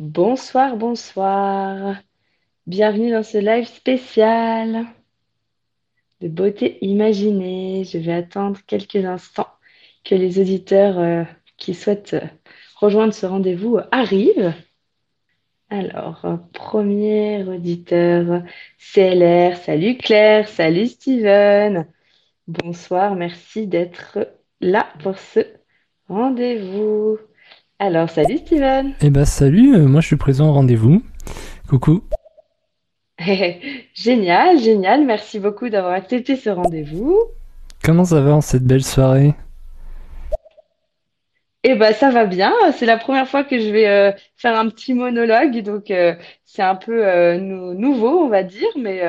Bonsoir, bonsoir. Bienvenue dans ce live spécial de beauté imaginée. Je vais attendre quelques instants que les auditeurs euh, qui souhaitent euh, rejoindre ce rendez-vous euh, arrivent. Alors, premier auditeur, CLR. Salut Claire, salut Steven. Bonsoir, merci d'être là pour ce rendez-vous. Alors, salut Steven. Eh ben salut, euh, moi je suis présent au rendez-vous. Coucou. Génial, génial. Merci beaucoup d'avoir accepté ce rendez-vous. Comment ça va en cette belle soirée? Eh ben, ça va bien. C'est la première fois que je vais euh, faire un petit monologue, donc euh, c'est un peu euh, nou- nouveau, on va dire, mais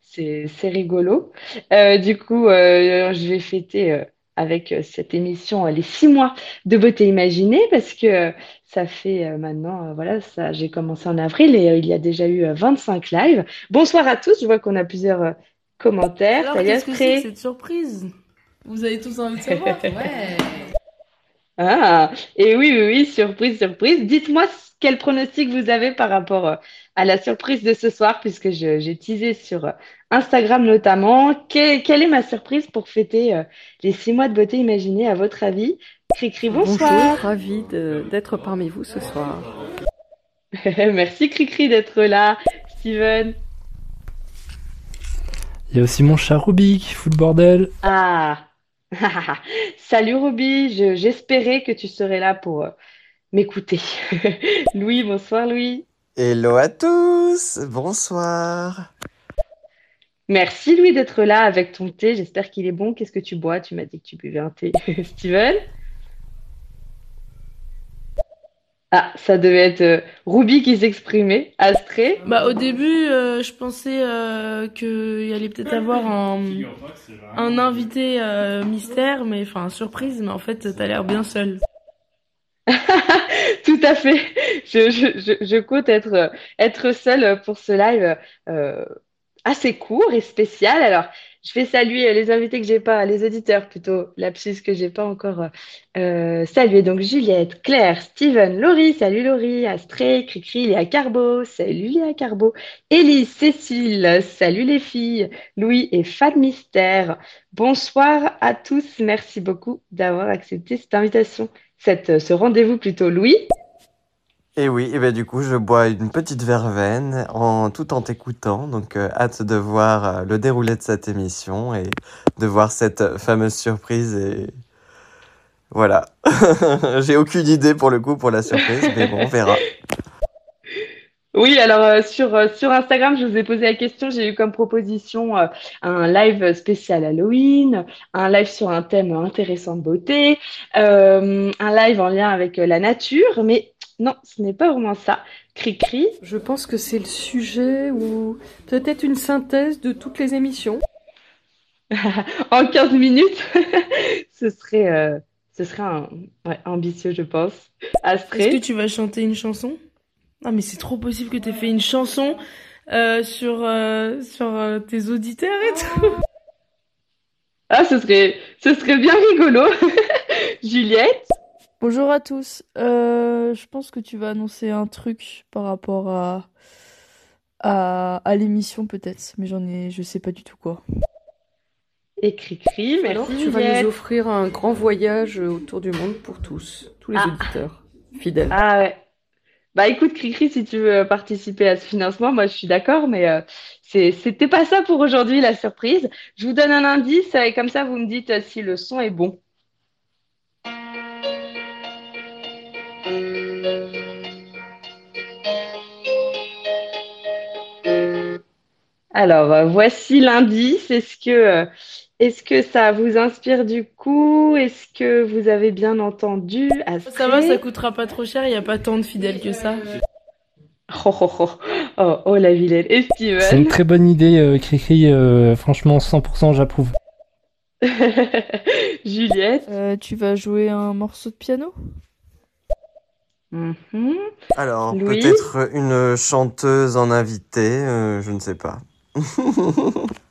c'est c'est rigolo. Du coup, je vais fêter avec euh, cette émission euh, les six mois de beauté imaginée parce que euh, ça fait maintenant, voilà, ça, j'ai commencé en avril et il y a déjà eu euh, 25 lives. Bonsoir à tous. Je vois qu'on a plusieurs commentaires. Alors, qu'est-ce que c'est que cette surprise? Vous avez tous envie de savoir? Ouais. Ah, et oui, oui, oui, surprise, surprise. Dites-moi quel pronostic vous avez par rapport euh, à la surprise de ce soir, puisque j'ai teasé sur euh, Instagram notamment. Que- quelle est ma surprise pour fêter euh, les six mois de beauté imaginée, à votre avis? Cricri, Bonjour, bonsoir. ravie de- d'être parmi vous ce soir. Merci Cricri d'être là. Steven. Il y a aussi mon chat Ruby qui fout le bordel. Ah, salut Ruby, Je- j'espérais que tu serais là pour euh, m'écouter. Louis, bonsoir Louis. Hello à tous, bonsoir. Merci Louis d'être là avec ton thé. J'espère qu'il est bon. Qu'est-ce que tu bois? Tu m'as dit que tu buvais un thé. Steven? Ah, ça devait être euh, Ruby qui s'exprimait. Astrée? Bah, au début, euh, je pensais euh, qu'il allait peut-être avoir un, un invité euh, mystère, mais enfin, surprise, mais en fait, t'as l'air bien seul. Tout à fait. Je, compte être, seule pour ce live euh, assez court et spécial. Alors, je vais saluer les invités que j'ai pas, les auditeurs plutôt, lapsus que j'ai pas encore euh, salué. Donc, Juliette, Claire, Steven, Laurie, salut Laurie, Astrée, Cricri, Léa Carbo, salut Léa Carbo, Élise, Cécile, salut les filles, Louis et Fad Mystère. Bonsoir à tous. Merci beaucoup d'avoir accepté cette invitation, cette, ce rendez-vous plutôt. Louis? Et oui, et ben du coup, je bois une petite verveine en tout en t'écoutant, donc euh, hâte de voir euh, le déroulé de cette émission et de voir cette fameuse surprise et voilà. J'ai aucune idée pour le coup pour la surprise, mais bon, on verra. Oui, alors euh, sur, sur Instagram, je vous ai posé la question. J'ai eu comme proposition un live spécial Halloween, un live sur un thème intéressant de beauté, un live en lien avec la nature, mais non, ce n'est pas vraiment ça. Cri-cri. Je pense que c'est le sujet ou peut-être une synthèse de toutes les émissions. En 15 minutes, ce serait, euh, ce serait un, ouais, ambitieux, je pense. Est-ce que tu vas chanter une chanson? Ah, mais c'est trop possible que t'aies fait une chanson euh, sur, euh, sur tes auditeurs et tout. Ah, ce serait, ce serait bien rigolo. Juliette? Bonjour à tous. Euh, je pense que tu vas annoncer un truc par rapport à à, à l'émission peut-être, mais j'en ai, je sais pas du tout quoi. Et Cri-cri, Alors, merci tu vas nous offrir un grand voyage autour du monde pour tous, tous les Ah. auditeurs fidèles. Ah ouais. Bah écoute, Cricri, si tu veux participer à ce financement, moi je suis d'accord, mais euh, c'était pas ça pour aujourd'hui, la surprise. Je vous donne un indice et comme ça vous me dites euh, si le son est bon. Alors, euh, voici l'indice. Est-ce que, euh, est-ce que ça vous inspire du coup? Est-ce que vous avez bien entendu? Ça va, ça coûtera pas trop cher, il y a pas tant de fidèles que ça. Oh, oh, oh, oh, oh, la vilaine. Et C'est une Steven? très bonne idée, euh, Cricri. euh, franchement, 100% j'approuve. Juliette? Euh, tu vas jouer un morceau de piano? Mhm. Alors, Louis? peut-être une chanteuse en invité, euh, je ne sais pas.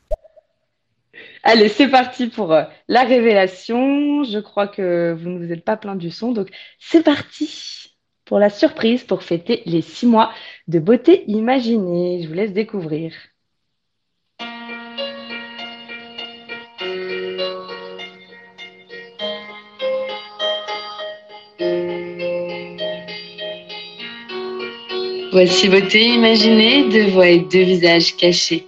Allez, c'est parti pour euh, la révélation. Je crois que vous ne vous êtes pas plaint du son, donc c'est parti pour la surprise pour fêter les six mois de beauté imaginée. Je vous laisse découvrir. Voici beauté imaginée, deux voix et deux visages cachés.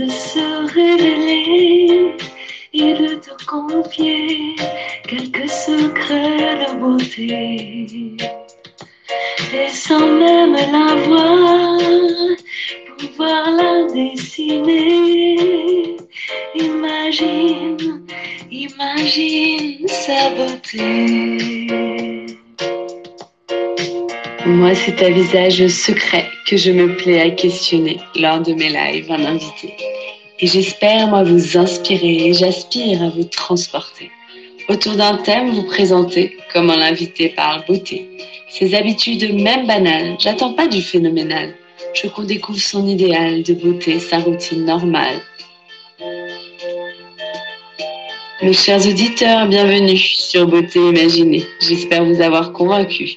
de se révéler et de te confier quelques secrets de beauté. Et sans même la voir, pouvoir la dessiner. Imagine, imagine sa beauté. Moi, c'est un visage secret que je me plais à questionner lors de mes lives en invité. Et j'espère, moi, vous inspirer et j'aspire à vous transporter. Autour d'un thème, vous présenter comment l'invité parle beauté. Ses habitudes, même banales, j'attends pas du phénoménal. Je qu'on découvre son idéal de beauté, sa routine normale. Mes chers auditeurs, bienvenue sur Beauté Imaginée. J'espère vous avoir convaincu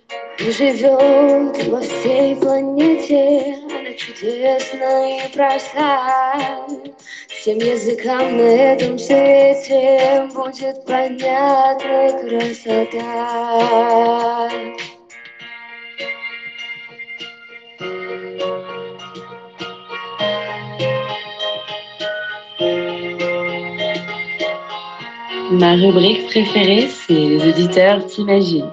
И живет во всей планете Она чудесна и проста Всем языкам на этом свете Будет понятна красота Ma rubrique préférée, c'est les auditeurs t'imaginent.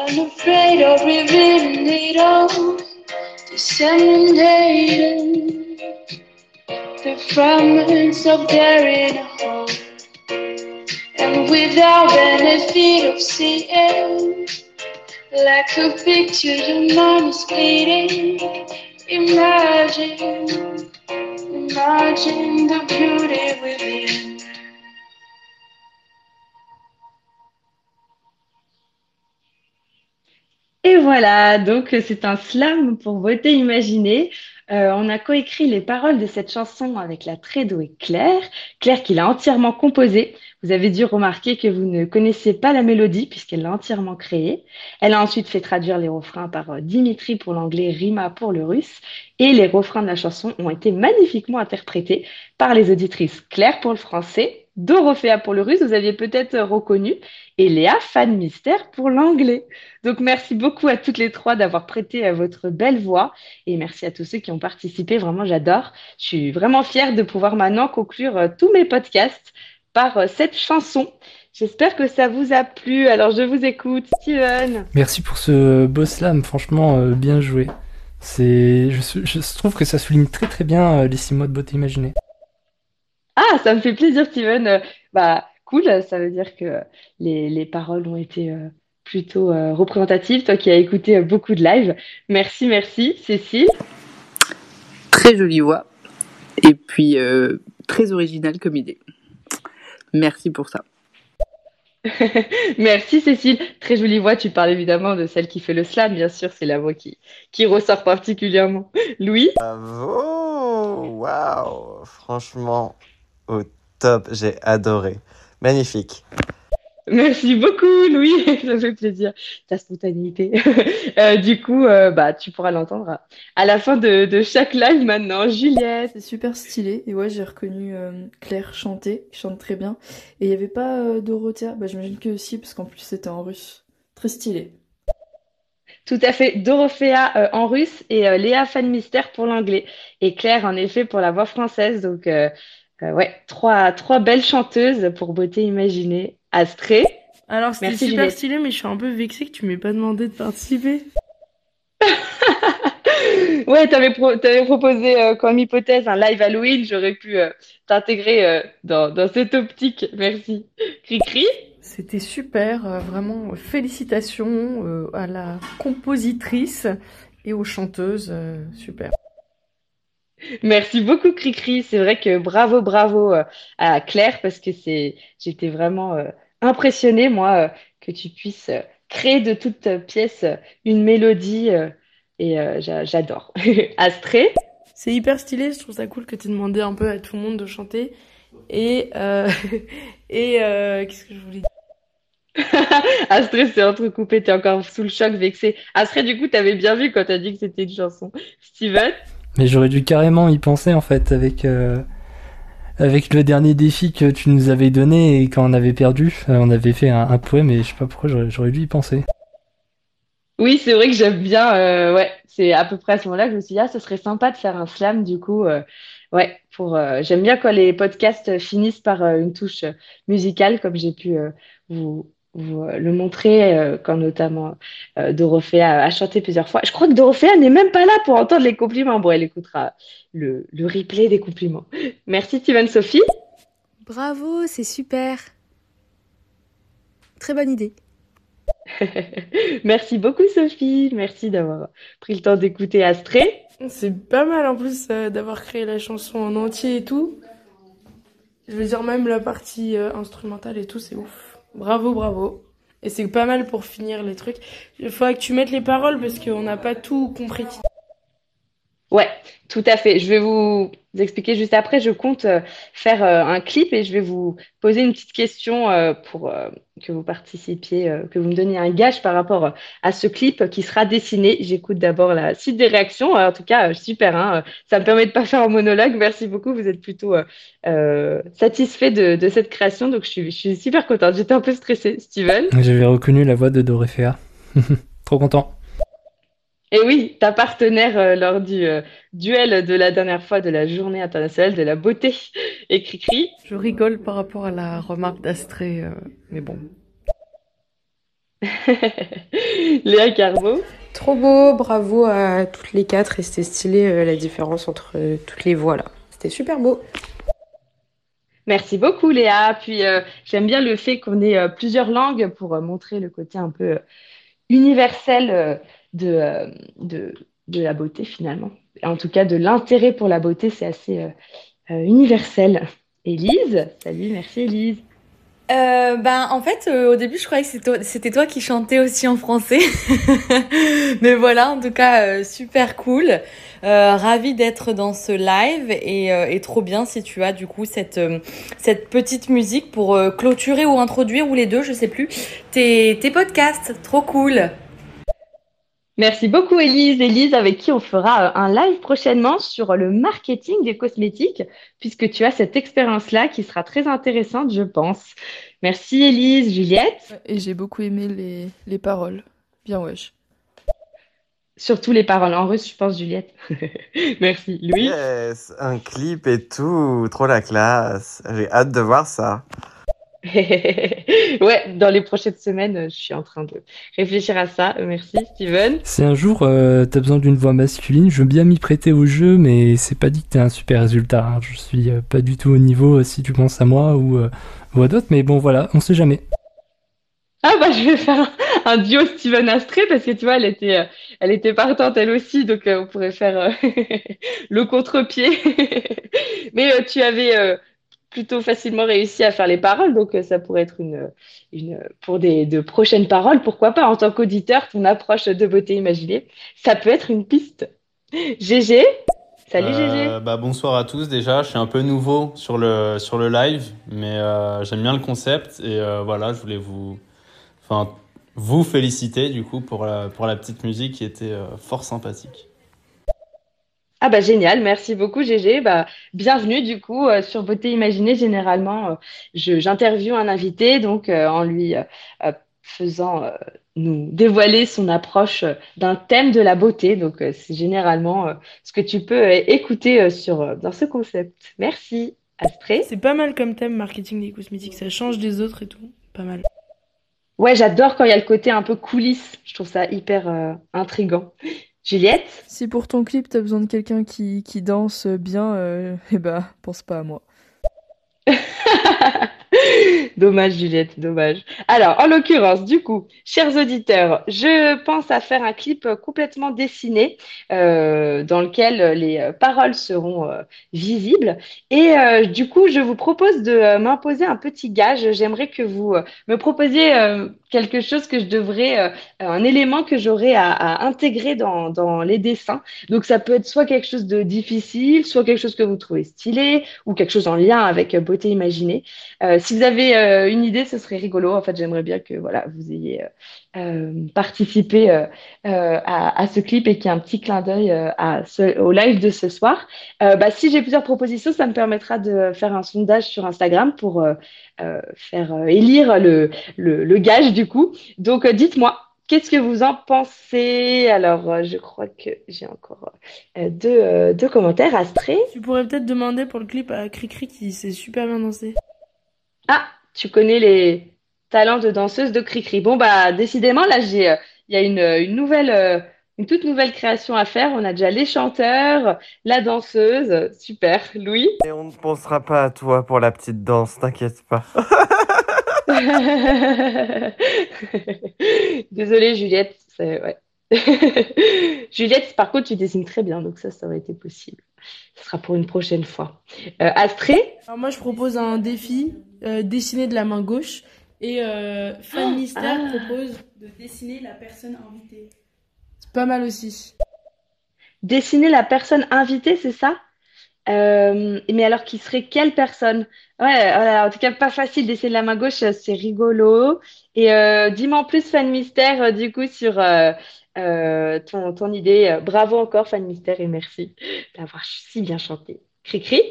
Unafraid of revealing it all. Disseminating the fragments of daring home. And without benefit of seeing, like a picture, your mind is fleeting. Imagine, imagine the beauty within. Et voilà, donc c'est un slam pour Beauté Imaginée. Euh, on a coécrit les paroles de cette chanson avec la très douée Claire, Claire qui l'a entièrement composée. Vous avez dû remarquer que vous ne connaissez pas la mélodie puisqu'elle l'a entièrement créée. Elle a ensuite fait traduire les refrains par euh, Dimitri pour l'anglais, Rima pour le russe. Et les refrains de la chanson ont été magnifiquement interprétés par les auditrices Claire pour le français, Dorothea pour le russe, vous aviez peut-être reconnu, et Léa, fan mystère pour l'anglais. Donc merci beaucoup à toutes les trois d'avoir prêté votre belle voix et merci à tous ceux qui ont participé. Vraiment, j'adore. Je suis vraiment fière de pouvoir maintenant conclure euh, tous mes podcasts par euh, cette chanson. J'espère que ça vous a plu. Alors je vous écoute, Steven. Merci pour ce beau slam, franchement euh, bien joué. Je, trouve que ça souligne très très bien les six mois de beauté imaginée. Ah, ça me fait plaisir, Steven. Euh, bah, cool, ça veut dire que les, les paroles ont été euh, plutôt euh, représentatives. Toi qui as écouté euh, beaucoup de live. Merci, merci. Cécile. Très jolie voix. Et puis, euh, très originale comme idée. Merci pour ça. Merci Cécile, très jolie voix. Tu parles évidemment de celle qui fait le slam, bien sûr, c'est la voix qui, qui ressort particulièrement. Louis? Bravo! Waouh! Franchement, au top, j'ai adoré. Magnifique. Merci beaucoup, Louis. Ça fait plaisir, ta spontanéité. Euh, du coup, euh, bah, tu pourras l'entendre à, la fin de, de chaque live maintenant. Juliette. C'est super stylé. Et ouais, j'ai reconnu euh, Claire chanter, qui chante très bien. Et il n'y avait pas euh, Dorothea? Bah, j'imagine que si, parce qu'en plus c'était en russe. Très stylé. Tout à fait. Dorothea euh, en russe et euh, Léa Fan Mystère pour l'anglais. Et Claire, en effet, pour la voix française. Donc, euh, euh, ouais, trois, trois belles chanteuses pour beauté imaginée. Astrée. Alors c'était super Juliette. stylé, mais je suis un peu vexée que tu m'aies pas demandé de participer. Ouais, t'avais pro- t'avais proposé euh, comme hypothèse un live Halloween. J'aurais pu euh, t'intégrer dans, dans cette optique. Merci. Cri-cri. C'était super, vraiment félicitations à la compositrice et aux chanteuses, super. Merci beaucoup, Cricri. C'est vrai que bravo, bravo euh, à Claire parce que c'est, j'étais vraiment euh, impressionnée, moi, euh, que tu puisses créer de toute pièce une mélodie et j'a- j'adore. Astrée, C'est hyper stylé, je trouve ça cool que tu demandé un peu à tout le monde de chanter. Et, euh, et euh, qu'est-ce que je voulais dire? Astrée, c'est entrecoupé, t'es encore sous le choc, vexé. Astrée, du coup, t'avais bien vu quand t'as dit que c'était une chanson. Steven, Mais j'aurais dû carrément y penser en fait avec euh, avec le dernier défi que tu nous avais donné et quand on avait perdu, euh, on avait fait un, poème et je sais pas pourquoi j'aurais dû y penser. Oui, c'est vrai que j'aime bien. euh, ouais, c'est à peu près à ce moment-là que je me suis dit, ah, ce serait sympa de faire un slam, du coup. ouais, pour, j'aime bien quand les podcasts finissent par une touche musicale, comme j'ai pu vous, vous euh, le montrer, euh, quand notamment euh, Dorothea a, a chanté plusieurs fois. Je crois que Dorothea n'est même pas là pour entendre les compliments. Bon, elle écoutera le, le replay des compliments. Merci, Steven Sophie. Bravo, c'est super. Très bonne idée. Merci beaucoup, Sophie. Merci d'avoir pris le temps d'écouter Astrée. C'est pas mal en plus euh, d'avoir créé la chanson en entier et tout. Je veux dire, même la partie euh, instrumentale et tout, c'est ouf. Bravo, bravo. Et c'est pas mal pour finir les trucs. Il faudrait que tu mettes les paroles parce qu'on n'a pas tout compris. Ouais, tout à fait. Je vais vous expliquer juste après. Je compte euh, faire euh, un clip et je vais vous poser une petite question euh, pour que vous participiez, que vous me donniez un gage par rapport à ce clip qui sera dessiné. J'écoute d'abord la suite des réactions. En tout cas, super, hein. Ça me permet de pas faire un monologue. Merci beaucoup. Vous êtes plutôt satisfait de, cette création, donc je suis, super contente. J'étais un peu stressée, Steven. J'avais reconnu la voix de Dorothea. Trop content. Et oui, ta partenaire euh, lors du euh, duel de la dernière fois de la Journée internationale de la beauté et Cricri. Je rigole par rapport à la remarque d'Astrée, euh, mais bon. Léa Carbo. Trop beau, bravo à toutes les quatre et c'était stylé euh, la différence entre euh, toutes les voix là. C'était super beau. Merci beaucoup Léa. Puis euh, j'aime bien le fait qu'on ait euh, plusieurs langues pour euh, montrer le côté un peu euh, universel euh, de, euh, de, de la beauté finalement. En tout cas, de l'intérêt pour la beauté, c'est assez euh, universel. Élise, salut, merci Élise. Euh, ben en fait euh, au début je croyais que c'était toi, qui chantais aussi en français. Mais voilà en tout cas euh, super cool. Ravie d'être dans ce live et, trop bien si tu as du coup cette petite musique pour clôturer ou introduire ou les deux je sais plus tes podcasts. Trop cool Merci beaucoup Élise. Élise avec qui on fera euh, un live prochainement sur le marketing des cosmétiques, puisque tu as cette expérience-là qui sera très intéressante, je pense. Merci Élise. Juliette, Et j'ai beaucoup aimé les, les paroles. Bien wesh. surtout les paroles en russe, je pense, Juliette. Merci. Louis, Yes, un clip et tout, trop la classe. J'ai hâte de voir ça. ouais, dans les prochaines semaines, euh, je suis en train de réfléchir à ça. Merci Steven. Si un jour euh, t'as besoin d'une voix masculine, je veux bien m'y prêter au jeu, mais c'est pas dit que t'as un super résultat. hein. Je suis euh, pas du tout au niveau euh, si tu penses à moi ou, ou à d'autres, mais bon voilà, on sait jamais. Ah bah je vais faire un, duo Steven Astré parce que tu vois, elle était, elle était partante elle aussi, donc on pourrait faire le contre-pied. Mais tu avais plutôt facilement réussi à faire les paroles, donc euh, ça pourrait être une, une pour des de prochaines paroles, pourquoi pas en tant qu'auditeur, ton approche de beauté imaginée, ça peut être une piste. GG, Salut GG. Euh, bah, bonsoir à tous déjà. Je suis un peu nouveau sur le, sur le live, mais euh, j'aime bien le concept. Et voilà, je voulais vous, enfin, vous féliciter du coup pour la, pour la petite musique qui était fort sympathique. Ah bah génial, merci beaucoup GG. Bah, bienvenue du coup euh, sur Beauté Imaginée. Généralement, euh, j'interviewe un invité donc euh, en lui euh, faisant nous dévoiler son approche d'un thème de la beauté. Donc c'est généralement ce que tu peux écouter sur dans ce concept. Merci Astrée. C'est pas mal comme thème marketing des cosmétiques, ça change des autres et tout. Pas mal. Ouais, j'adore quand il y a le côté un peu coulisses. Je trouve ça hyper intriguant. Juliette? Si pour ton clip t'as besoin de quelqu'un qui, qui danse bien, euh, eh bah, pense pas à moi. Dommage, Juliette, dommage. Alors, en l'occurrence, du coup, chers auditeurs, je pense à faire un clip complètement dessiné euh, dans lequel les paroles seront euh, visibles. Et euh, du coup, je vous propose de m'imposer un petit gage. J'aimerais que vous me proposiez quelque chose que je devrais, un élément que j'aurais à, intégrer dans, les dessins. Donc, ça peut être soit quelque chose de difficile, soit quelque chose que vous trouvez stylé, ou quelque chose en lien avec beauté imaginée. Si vous avez euh, une idée, ce serait rigolo. En fait, j'aimerais bien que voilà, vous ayez euh, euh, participé à, ce clip et qu'il y ait un petit clin d'œil au live de ce soir. Bah, si j'ai plusieurs propositions, ça me permettra de faire un sondage sur Instagram pour faire élire le, gage du coup. Donc, dites-moi. Qu'est-ce que vous en pensez? Alors, je crois que j'ai encore deux, commentaires. Astrée? Tu pourrais peut-être demander pour le clip à Cricri qui sait super bien danser. Ah, tu connais les talents de danseuse de Cricri. Bon, bah, décidément, là, j'ai, euh, il y a une, une nouvelle, euh, une toute nouvelle création à faire. On a déjà les chanteurs, la danseuse. Super. Louis? Et on ne pensera pas à toi pour la petite danse, t'inquiète pas. Désolée, Juliette. ouais. Juliette, par contre, tu dessines très bien, donc ça, ça aurait été possible. Ce sera pour une prochaine fois. Euh, Astrée? Alors moi je propose un défi, euh, dessiner de la main gauche. Et euh, Fan Mystère ah. propose de dessiner la personne invitée. C'est pas mal aussi. Dessiner la personne invitée, c'est ça? Euh, mais alors, qui serait quelle personne? Ouais, voilà, en tout cas, pas facile d'essayer de la main gauche, c'est rigolo. Et euh, dis-moi en plus, Fan Mystère, euh, du coup, sur ton, ton idée. Euh, Bravo encore, Fan Mystère, et merci d'avoir si bien chanté. Cri-cri?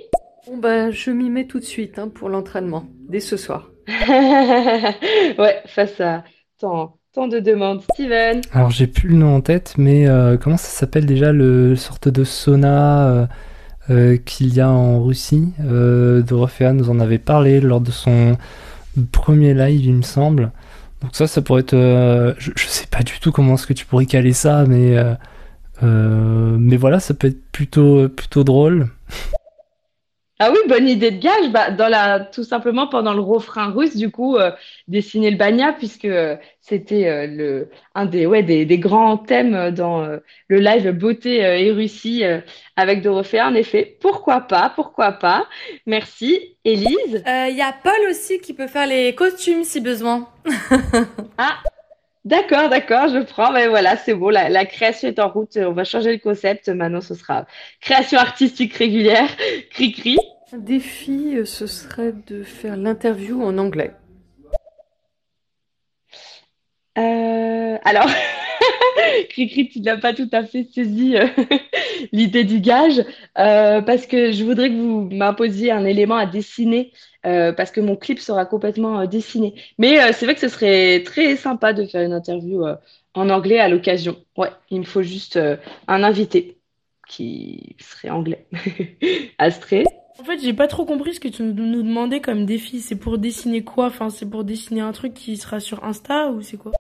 Bon bah, je m'y mets tout de suite hein, pour l'entraînement, dès ce soir. Ouais, face à tant, tant de demandes. Steven? Alors j'ai plus le nom en tête, mais euh, comment ça s'appelle déjà le sorte de sauna euh, euh, qu'il y a en Russie? Euh, Dorothea nous en avait parlé lors de son premier live, il me semble. Donc ça, ça pourrait être. euh, je, sais pas du tout comment est-ce que tu pourrais caler ça, mais euh, euh, mais voilà, ça peut être plutôt plutôt drôle. Ah oui, bonne idée de gage. Bah, dans la, tout simplement pendant le refrain russe, du coup, euh, dessiner le banya, puisque euh, c'était euh, le, un des, ouais, des, des grands thèmes euh, dans euh, le live Beauté euh, et Russie euh, avec Dorothée. En effet, pourquoi pas, pourquoi pas. Merci. Élise? Il y a Paul aussi qui peut faire les costumes si besoin. Ah, d'accord, d'accord, je prends. Mais voilà, c'est bon, la, la création est en route. On va changer le concept. Maintenant, ce sera création artistique régulière. Cri-cri. Un défi, euh, ce serait de faire l'interview en anglais. Euh, alors, Cricri, tu n'as pas tout à fait saisi euh, l'idée du gage, euh, parce que je voudrais que vous m'imposiez un élément à dessiner, euh, parce que mon clip sera complètement euh, dessiné. Mais c'est vrai que ce serait très sympa de faire une interview en anglais à l'occasion. Ouais, il me faut juste un invité qui serait anglais. Astrée? En fait, j'ai pas trop compris ce que tu nous demandais comme défi. C'est pour dessiner quoi? Enfin, c'est pour dessiner un truc qui sera sur Insta ou c'est quoi?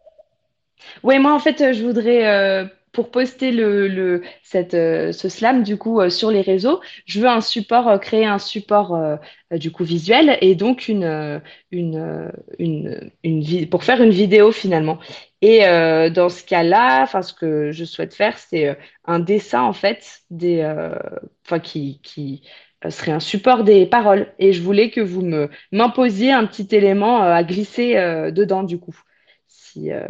Ouais, moi en fait, je voudrais euh, pour poster euh, ce slam du coup euh, sur les réseaux, je veux un support, euh, créer un support du coup visuel et donc une pour faire une vidéo finalement. Et dans ce cas-là, ce que je souhaite faire, c'est un dessin en fait qui serait un support des paroles. Et je voulais que vous m'imposiez un petit élément à glisser dedans du coup. Si, euh,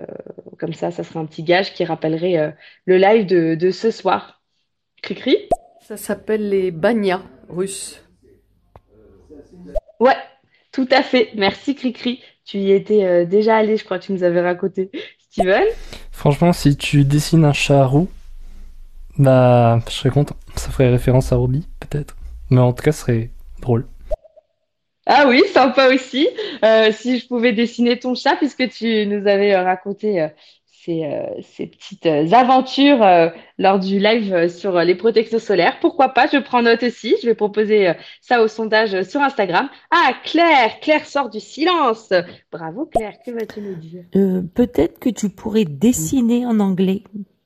comme ça, ça serait un petit gage qui rappellerait euh, le live de, de ce soir. Cri-cri? Ça s'appelle les banyas russes. Ouais, tout à fait. Merci Cricri. Tu y étais euh, déjà allé, je crois que tu nous avais raconté. Steven Franchement, si tu dessines un chat roux, bah, je serais content. Ça ferait référence à Robbie, peut-être. Mais en tout cas, ce serait drôle. Ah oui, sympa aussi. Euh, si je pouvais dessiner ton chat, puisque tu nous avais euh, raconté euh, ces, ces petites aventures lors du live sur les protections solaires, pourquoi pas? Je prends note aussi. Je vais proposer ça au sondage sur Instagram. Ah, Claire, Claire sort du silence. Bravo Claire, que vas-tu nous dire? Peut-être que tu pourrais dessiner en anglais.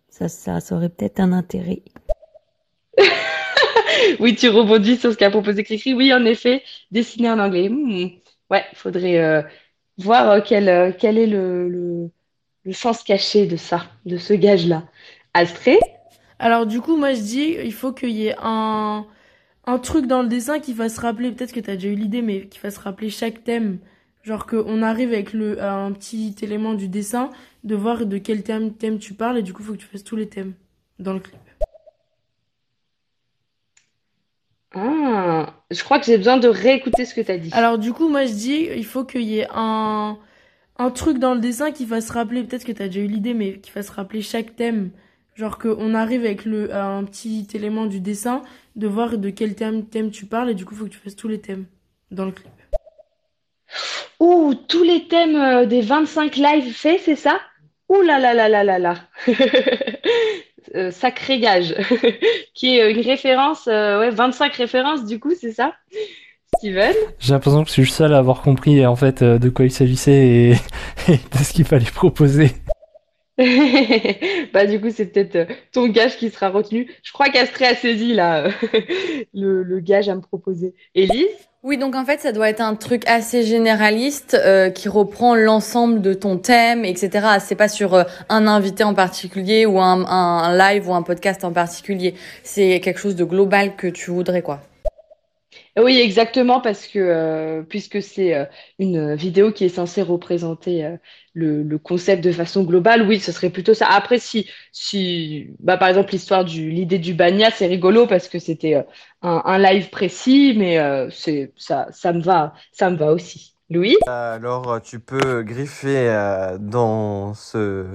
Ça, ça, ça aurait peut-être un intérêt. Oui, tu rebondis sur ce qu'a proposé Cricri. Oui, en effet, dessiner en anglais. Hmm. Ouais, il faudrait euh, voir euh, quel, euh, quel est le, sens caché de ça, de ce gage-là. Astrée? Alors du coup, moi je dis, il faut qu'il y ait un, truc dans le dessin qui fasse rappeler, peut-être que tu as déjà eu l'idée, mais qui fasse rappeler chaque thème. Genre qu'on arrive avec le, un petit élément du dessin, de voir de quel thème, thème tu parles, et du coup, il faut que tu fasses tous les thèmes dans le clip. Ah, je crois que j'ai besoin de réécouter ce que tu as dit. Alors du coup, moi je dis, il faut qu'il y ait un, un truc dans le dessin qui fasse rappeler, peut-être que tu as déjà eu l'idée, mais qui fasse rappeler chaque thème. Genre qu'on arrive avec le, un petit élément du dessin, de voir de quel thème, thème tu parles, et du coup, il faut que tu fasses tous les thèmes dans le clip. Ouh, tous les thèmes euh, des 25 lives faits, c'est ça? Ouh là là là là là là. Euh, sacré gage. Qui est une référence, euh, ouais, 25 références du coup, c'est ça? Steven? J'ai l'impression que je suis le seul à avoir compris en fait euh, de quoi il s'agissait et, et de ce qu'il fallait proposer. Bah du coup, c'est peut-être euh, ton gage qui sera retenu. Je crois qu'Astrée a saisi là le, le gage à me proposer. Élise? Oui, donc en fait, ça doit être un truc assez généraliste euh, qui reprend l'ensemble de ton thème, etc. C'est pas sur euh, un invité en particulier ou un, un, un live ou un podcast en particulier. C'est quelque chose de global que tu voudrais, quoi. Oui, exactement, parce que euh, puisque c'est euh, une vidéo qui est censée représenter euh, le, concept de façon globale, oui, ce serait plutôt ça. Après, si, si bah, par exemple, l'histoire du l'idée du Bagna, c'est rigolo parce que c'était un, live précis, mais c'est ça, ça me va, ça me va aussi. Louis? Alors, tu peux griffer dans ce,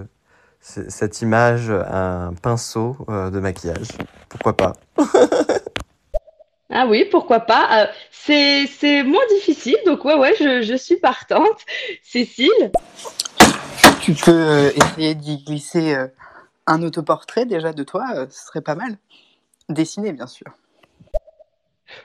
ce- cette image un pinceau de maquillage. Pourquoi pas? Ah oui, pourquoi pas. Euh, c'est c'est moins difficile, donc ouais, ouais, je, je suis partante. Cécile? Tu peux euh, essayer d'y glisser euh, un autoportrait déjà de toi, ce serait pas mal. Dessiné, bien sûr.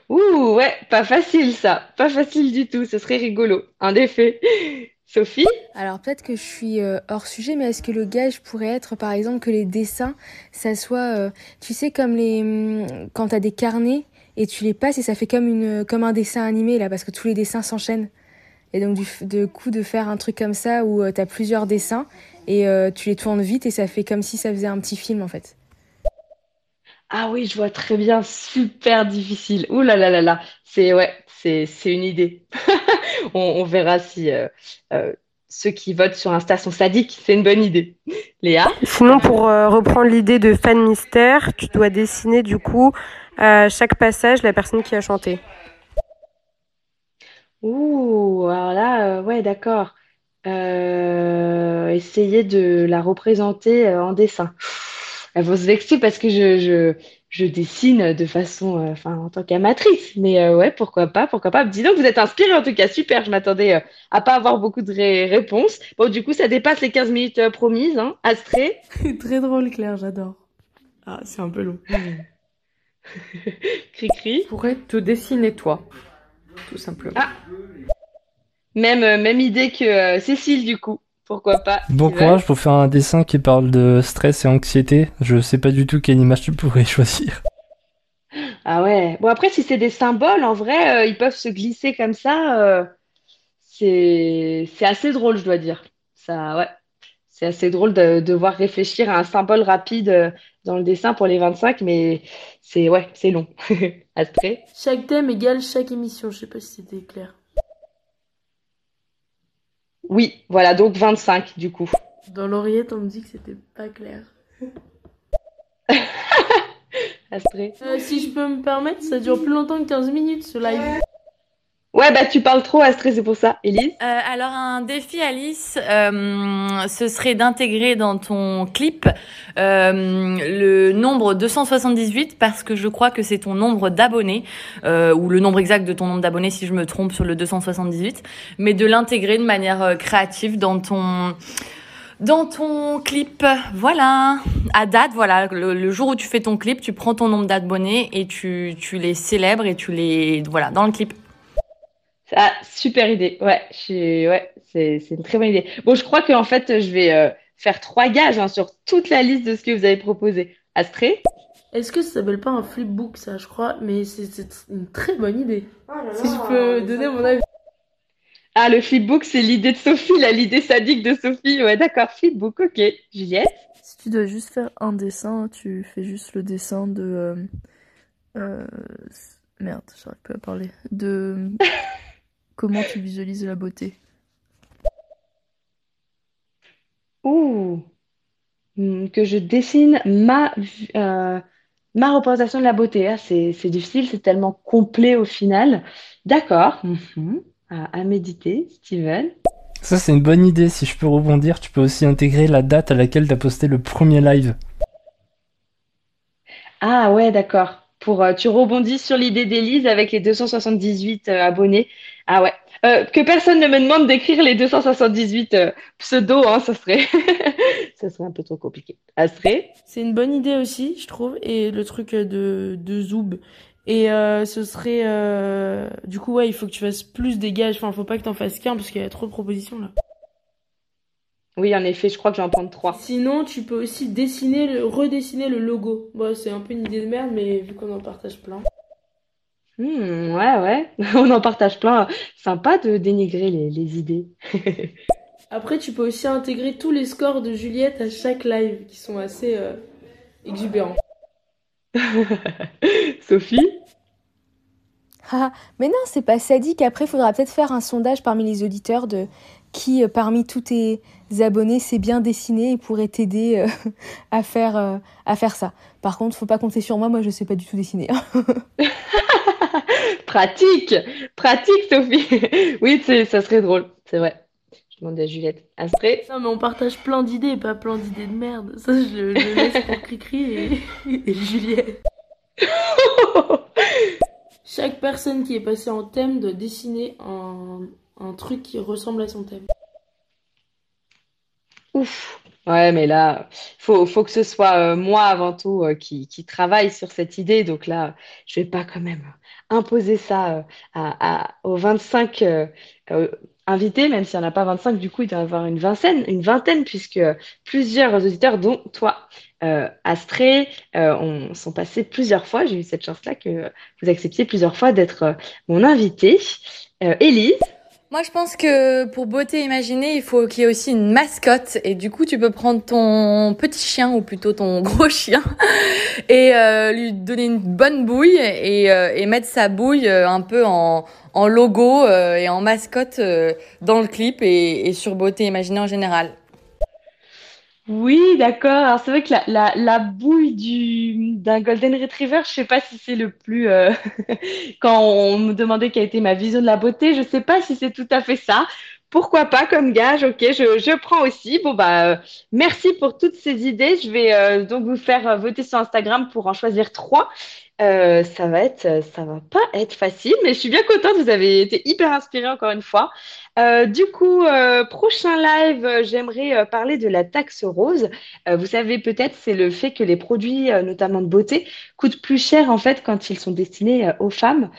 Ouh, ouais, pas facile ça, pas facile du tout, ce serait rigolo, en effet. Sophie? Alors peut-être que je suis euh, hors sujet, mais est-ce que le gage pourrait être par exemple que les dessins, ça soit, euh, tu sais, comme les hum, quand t'as des carnets et tu les passes et ça fait comme une comme un dessin animé là, parce que tous les dessins s'enchaînent. Et donc du coup de faire un truc comme ça où euh, t'as plusieurs dessins et euh, tu les tournes vite et ça fait comme si ça faisait un petit film en fait. Ah oui, je vois très bien, super difficile. Ouh là là là là, c'est ouais, c'est c'est une idée. On, on verra si euh, euh, ceux qui votent sur Insta sont sadiques, c'est une bonne idée. Léa? Sinon, pour euh, reprendre l'idée de fan mystère, tu dois dessiner du coup à chaque passage la personne qui a chanté. Ouh, alors là, euh, ouais, d'accord. Euh, essayer de la représenter euh, en dessin. Elles vont se vexer parce que je, je, je dessine de façon, euh, enfin, en tant qu'amatrice. Mais euh, ouais, pourquoi pas, pourquoi pas. Dis donc, vous êtes inspirés en tout cas, super. Je m'attendais euh, à pas avoir beaucoup de ré- réponses. Bon, du coup, ça dépasse les 15 minutes euh, promises, hein. Astrée? Très drôle, Claire, j'adore. Ah, c'est un peu long. Cri-cri. Je pourrais te dessiner toi, tout simplement. Ah, même, euh, même idée que euh, Cécile, du coup. Pourquoi pas? Bon courage pour faire un dessin qui parle de stress et anxiété. Je sais pas du tout quelle image tu pourrais choisir. Ah ouais. Bon, après, si c'est des symboles, en vrai, euh, ils peuvent se glisser comme ça. euh, c'est, c'est assez drôle, je dois dire. Ça, ouais. C'est assez drôle de devoir réfléchir à un symbole rapide euh, dans le dessin pour les 25, mais c'est, ouais, c'est long. Astrée? Chaque thème égale chaque émission, je sais pas si c'était clair. Oui, voilà, donc 25 du coup. Dans l'oreillette, on me dit que c'était pas clair. Astrée Euh, si je peux me permettre, ça dure plus longtemps que 15 minutes ce live. Ouais, bah tu parles trop, Astrée, c'est pour ça. Élise Euh, alors un défi Alice, euh, ce serait d'intégrer dans ton clip euh, le nombre 278 parce que je crois que c'est ton nombre d'abonnés ou le nombre exact de ton nombre d'abonnés si je me trompe sur le 278, mais de l'intégrer de manière créative dans ton dans ton clip. Voilà, à date, voilà, le, le jour où tu fais ton clip, tu prends ton nombre d'abonnés et tu tu les célèbres et tu les voilà dans le clip. Ah, super idée. Ouais, je suis- ouais, c'est c'est une très bonne idée. Bon, je crois qu'en fait, je vais euh, faire trois gages hein, sur toute la liste de ce que vous avez proposé. Astrée? Est-ce que ça s'appelle pas un flipbook ça, je crois, mais c'est c'est une très bonne idée. si je peux donner mon avis. Ah, le flipbook, c'est l'idée de Sophie, là, l'idée sadique de Sophie. Ouais, d'accord, flipbook, ok. Juliette? Si tu dois juste faire un dessin, tu fais juste le dessin de. euh, euh, merde, j'arrive plus à parler. De. Comment tu visualises la beauté? Ouh. Hmm, Que je dessine ma, euh, ma représentation de la beauté. Ah, c'est c'est difficile, c'est tellement complet au final. D'accord. Mhm. À, à méditer, Steven. Ça, c'est une bonne idée. Si je peux rebondir, tu peux aussi intégrer la date à laquelle tu as posté le premier live. Ah ouais, d'accord. Pour, euh, tu rebondis sur l'idée d'Élise avec les 278 euh, abonnés. Ah ouais. Euh, que personne ne me demande d'écrire les 278 euh, pseudos, hein, ça serait... ça serait un peu trop compliqué. Astrée C'est une bonne idée aussi, je trouve, et le truc de, de Zoom. Et ce serait... Du coup, ouais, il faut que tu fasses plus des gages. Enfin, faut pas que t'en fasses qu'un parce qu'il y a trop de propositions là. Oui, en effet, je crois que je vais en prendre trois. Sinon, tu peux aussi dessiner, le, redessiner le logo. Bon, c'est un peu une idée de merde, mais vu qu'on en partage plein. Hmm, ouais, ouais. On en partage plein. Sympa de dénigrer les, les idées. Après, tu peux aussi intégrer tous les scores de Juliette à chaque live, qui sont assez euh, exubérants. Sophie? Ah, mais non, c'est pas sadique. Après, il faudra peut-être faire un sondage parmi les auditeurs de qui, euh, parmi tous tes abonnés, sait bien dessiner et pourrait t'aider euh, à faire, euh, à faire ça. Par contre, faut pas compter sur moi. Moi, je sais pas du tout dessiner. Pratique Pratique, Sophie Oui, c'est- ça serait drôle, c'est vrai. Je demande à Juliette. Astrée Non, mais on partage plein d'idées, pas plein d'idées de merde. Ça, je le, je le laisse pour Cricri et, et Juliette. Chaque personne qui est passée en thème doit dessiner un, un truc qui ressemble à son thème. Ouf. Ouais, mais là, faut, faut que ce soit euh, moi avant tout euh, qui, qui travaille sur cette idée. Donc là, je vais pas quand même imposer ça euh, à, à- aux 25 euh, euh, invités, même s'il n'y en a pas 25, du coup, il doit y avoir une vingtaine, une vingtaine, puisque plusieurs auditeurs, dont toi, euh, ont, sont passés plusieurs fois. J'ai eu cette chance-là que vous acceptiez plusieurs fois d'être mon invité. Élise, Moi, je pense que pour beauté imaginée, il faut qu'il y ait aussi une mascotte. Et du coup, tu peux prendre ton petit chien, ou plutôt ton gros chien, et euh, lui donner une bonne bouille et, euh, et mettre sa bouille euh, un peu en, logo et en mascotte dans le clip et, et sur beauté imaginée en général. Oui, d'accord. Alors c'est vrai que la, bouille du d'un Golden Retriever, je sais pas si c'est le plus euh, quand on me demandait quelle était ma vision de la beauté, je sais pas si c'est tout à fait ça. Pourquoi pas comme gage, ok, je, je prends aussi. Bon bah euh, merci pour toutes ces idées. Je vais euh, donc vous faire voter sur Instagram pour en choisir trois. Euh, ça va être, ça va pas être facile, mais je suis bien contente. Vous avez été hyper inspirés encore une fois. Euh, du coup, euh, prochain live, j'aimerais parler de la taxe rose. Vous savez peut-être, c'est le fait que les produits, notamment de beauté, coûtent plus cher en fait quand ils sont destinés aux femmes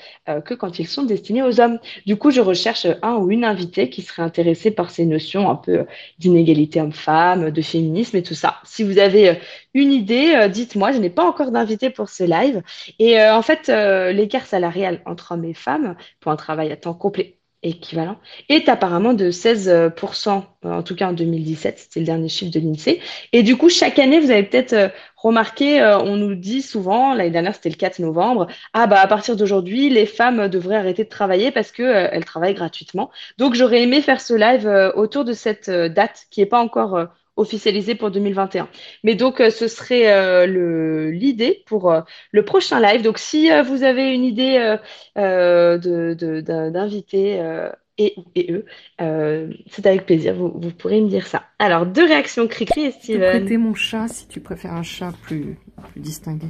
que quand ils sont destinés aux hommes. Du coup, je recherche un ou une invitée qui serait intéressée par ces notions un peu d'inégalité homme-femme, de féminisme et tout ça. Si vous avez une idée, dites-moi. Je n'ai pas encore d'invité pour ce live. Et euh, en fait, euh, l'écart salarial entre hommes et femmes pour un travail à temps complet équivalent est apparemment de 16%, euh, en tout cas en 2017, c'était le dernier chiffre de l'INSEE. Et du coup, chaque année, vous avez peut-être euh, remarqué, euh, on nous dit souvent, l'année dernière c'était le 4 novembre, ah bah à partir d'aujourd'hui, les femmes devraient arrêter de travailler parce que euh, elles travaillent gratuitement. Donc j'aurais aimé faire ce live euh, autour de cette euh, date qui n'est pas encore euh, officialisé pour 2021. Mais donc, euh, ce serait euh, le, l'idée pour euh, le prochain live. Donc, si euh, vous avez une idée euh, euh, de, de- d'inviter euh, et, et eux, euh, c'est avec plaisir. Vous, vous pourrez me dire ça. Alors, deux réactions, Cricri et Steven. prêter mon chat si tu préfères un chat plus, plus distingué.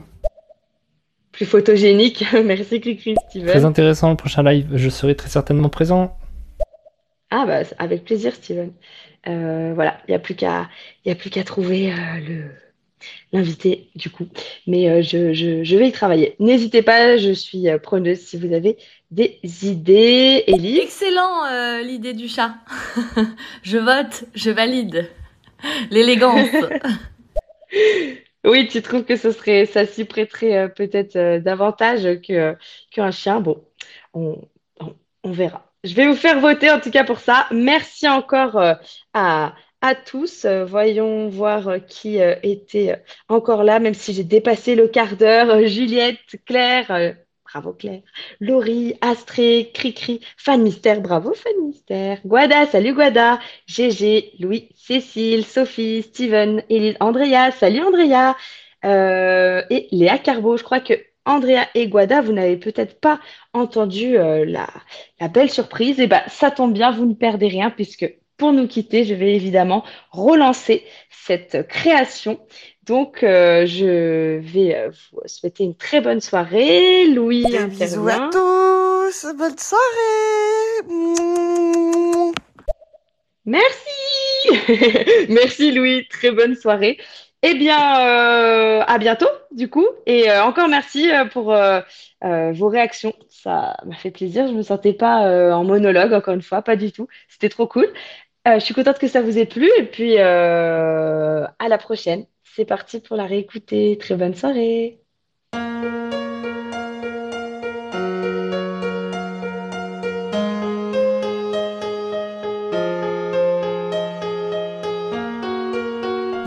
Plus photogénique. Merci, Cricri, Très Steven. intéressant le prochain live. Je serai très certainement présent. Ah, bah, avec plaisir, Steven. Euh, voilà, il n'y a plus qu'à, il a plus qu'à trouver euh, le, l'invité, du coup. Mais euh, je, je, je vais y travailler. N'hésitez pas, je suis preneuse si vous avez des idées. Ellie Excellent l'idée du chat. je vote, je valide. L'élégance. Oui, tu trouves que ce serait, ça s'y prêterait peut-être davantage que, qu'un chien. Bon, on, on, on verra. Je vais vous faire voter en tout cas pour ça. Merci encore euh, à, tous. Euh, voyons voir euh, qui était encore là, même si j'ai dépassé le quart d'heure. Juliette, Claire, bravo Claire, Laurie, Astrée, Cricri, Fan Mystère, bravo Fan Mystère, Guada, salut Guada, GG, Louis, Cécile, Sophie, Steven, Andrea, salut Andrea, et Léa Carbo. Je crois que Andrea et Guada, vous n'avez peut-être pas entendu euh, la, la belle surprise. Et ben, ça tombe bien, vous ne perdez rien puisque pour nous quitter, je vais évidemment relancer cette création. Donc, euh, je vais euh, vous souhaiter une très bonne soirée. Louis Des bisous à tous, bonne soirée. Merci! Merci Louis, très bonne soirée. Eh bien, euh, à bientôt du coup. Et euh, encore merci euh, pour vos réactions. Ça m'a fait plaisir. Je ne me sentais pas en monologue, encore une fois, pas du tout. C'était trop cool. Je suis contente que ça vous ait plu. Et puis, à la prochaine. C'est parti pour la réécouter. Très bonne soirée.